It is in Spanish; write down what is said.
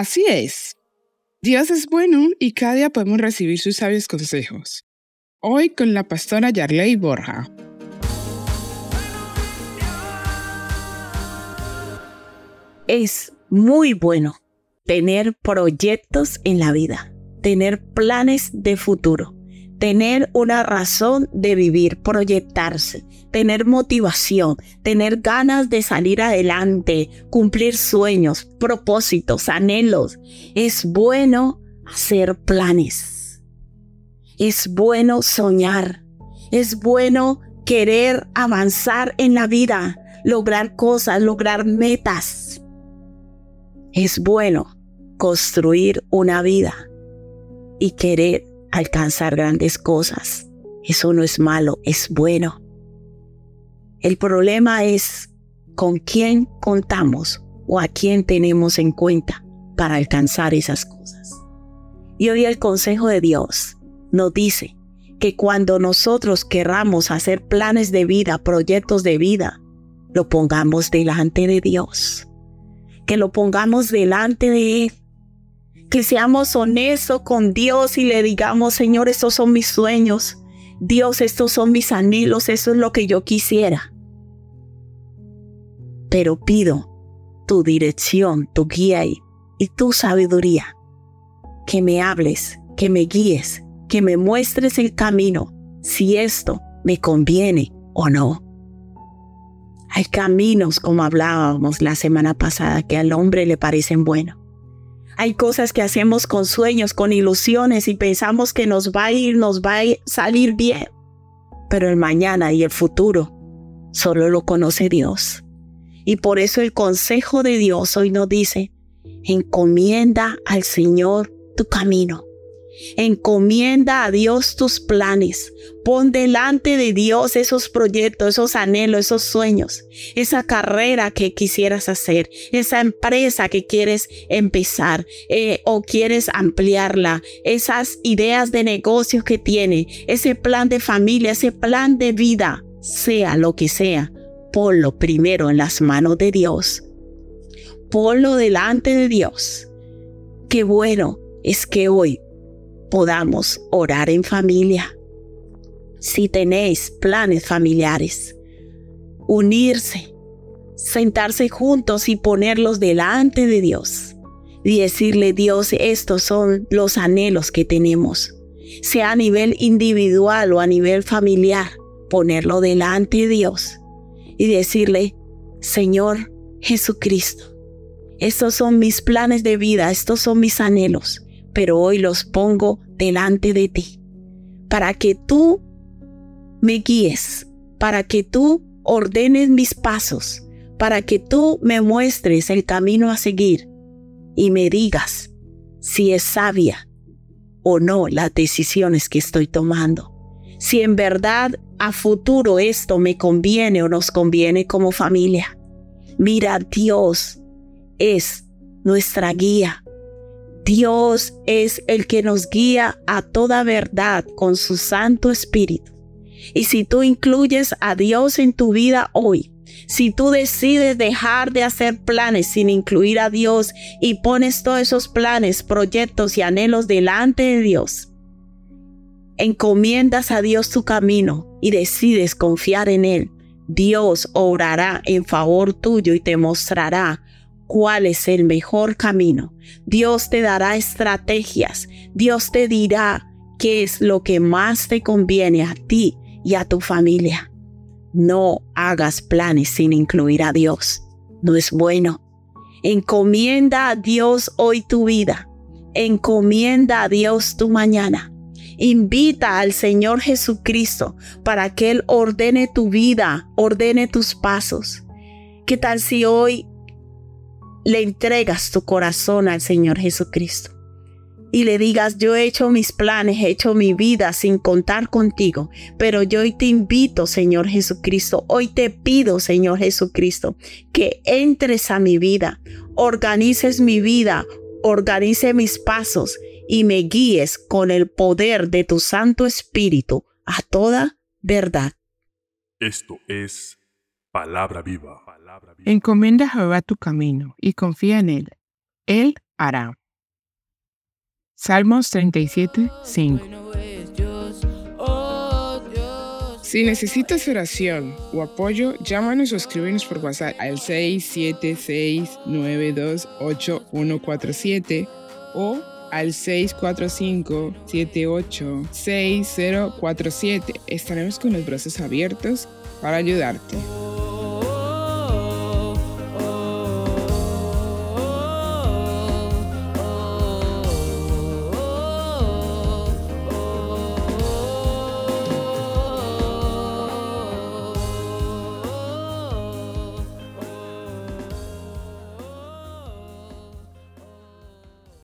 Así es. Dios es bueno y cada día podemos recibir sus sabios consejos. Hoy con la pastora Yarley Borja. Es muy bueno tener proyectos en la vida, tener planes de futuro, tener una razón de vivir, proyectarse, tener motivación, tener ganas de salir adelante, cumplir sueños, propósitos, anhelos. Es bueno hacer planes. Es bueno soñar. Es bueno querer avanzar en la vida, lograr cosas, lograr metas. Es bueno construir una vida y querer alcanzar grandes cosas. Eso no es malo, es bueno. El problema es con quién contamos o a quién tenemos en cuenta para alcanzar esas cosas. Y hoy el consejo de Dios nos dice que cuando nosotros querramos hacer planes de vida, proyectos de vida, lo pongamos delante de Dios. Que lo pongamos delante de Él que seamos honestos con Dios y le digamos, Señor, estos son mis sueños. Dios, estos son mis anhelos, eso es lo que yo quisiera. Pero pido tu dirección, tu guía y, y tu sabiduría. Que me hables, que me guíes, que me muestres el camino, si esto me conviene o no. Hay caminos, como hablábamos la semana pasada, que al hombre le parecen buenos hay cosas que hacemos con sueños, con ilusiones y pensamos que nos va a ir, nos va a salir bien. Pero el mañana y el futuro solo lo conoce Dios. Y por eso el consejo de Dios hoy nos dice, encomienda al Señor tu camino Encomienda a Dios tus planes. Pon delante de Dios esos proyectos, esos anhelos, esos sueños, esa carrera que quisieras hacer, esa empresa que quieres empezar eh, o quieres ampliarla, esas ideas de negocio que tiene, ese plan de familia, ese plan de vida, sea lo que sea, ponlo primero en las manos de Dios. Ponlo delante de Dios. Qué bueno es que hoy podamos orar en familia. Si tenéis planes familiares, unirse, sentarse juntos y ponerlos delante de Dios y decirle, Dios, estos son los anhelos que tenemos, sea a nivel individual o a nivel familiar, ponerlo delante de Dios y decirle, Señor Jesucristo, estos son mis planes de vida, estos son mis anhelos pero hoy los pongo delante de ti, para que tú me guíes, para que tú ordenes mis pasos, para que tú me muestres el camino a seguir y me digas si es sabia o no las decisiones que estoy tomando. Si en verdad a futuro esto me conviene o nos conviene como familia. Mira, Dios es nuestra guía, Dios es el que nos guía a toda verdad con su Santo Espíritu. Y si tú incluyes a Dios en tu vida hoy, si tú decides dejar de hacer planes sin incluir a Dios y pones todos esos planes, proyectos y anhelos delante de Dios, encomiendas a Dios tu camino y decides confiar en Él, Dios orará en favor tuyo y te mostrará cuál es el mejor camino. Dios te dará estrategias. Dios te dirá qué es lo que más te conviene a ti y a tu familia. No hagas planes sin incluir a Dios. No es bueno. Encomienda a Dios hoy tu vida. Encomienda a Dios tu mañana. Invita al Señor Jesucristo para que Él ordene tu vida, ordene tus pasos. ¿Qué tal si hoy le entregas tu corazón al Señor Jesucristo y le digas, yo he hecho mis planes, he hecho mi vida sin contar contigo, pero yo hoy te invito, Señor Jesucristo, hoy te pido, Señor Jesucristo, que entres a mi vida, organices mi vida, organice mis pasos y me guíes con el poder de tu Santo Espíritu a toda verdad. Esto es palabra viva. Encomienda a Jehová tu camino y confía en él. Él hará. Salmos 37, 5. Si necesitas oración o apoyo, llámanos o escríbenos por WhatsApp al 676928147 o al 645-786047. Estaremos con los brazos abiertos para ayudarte.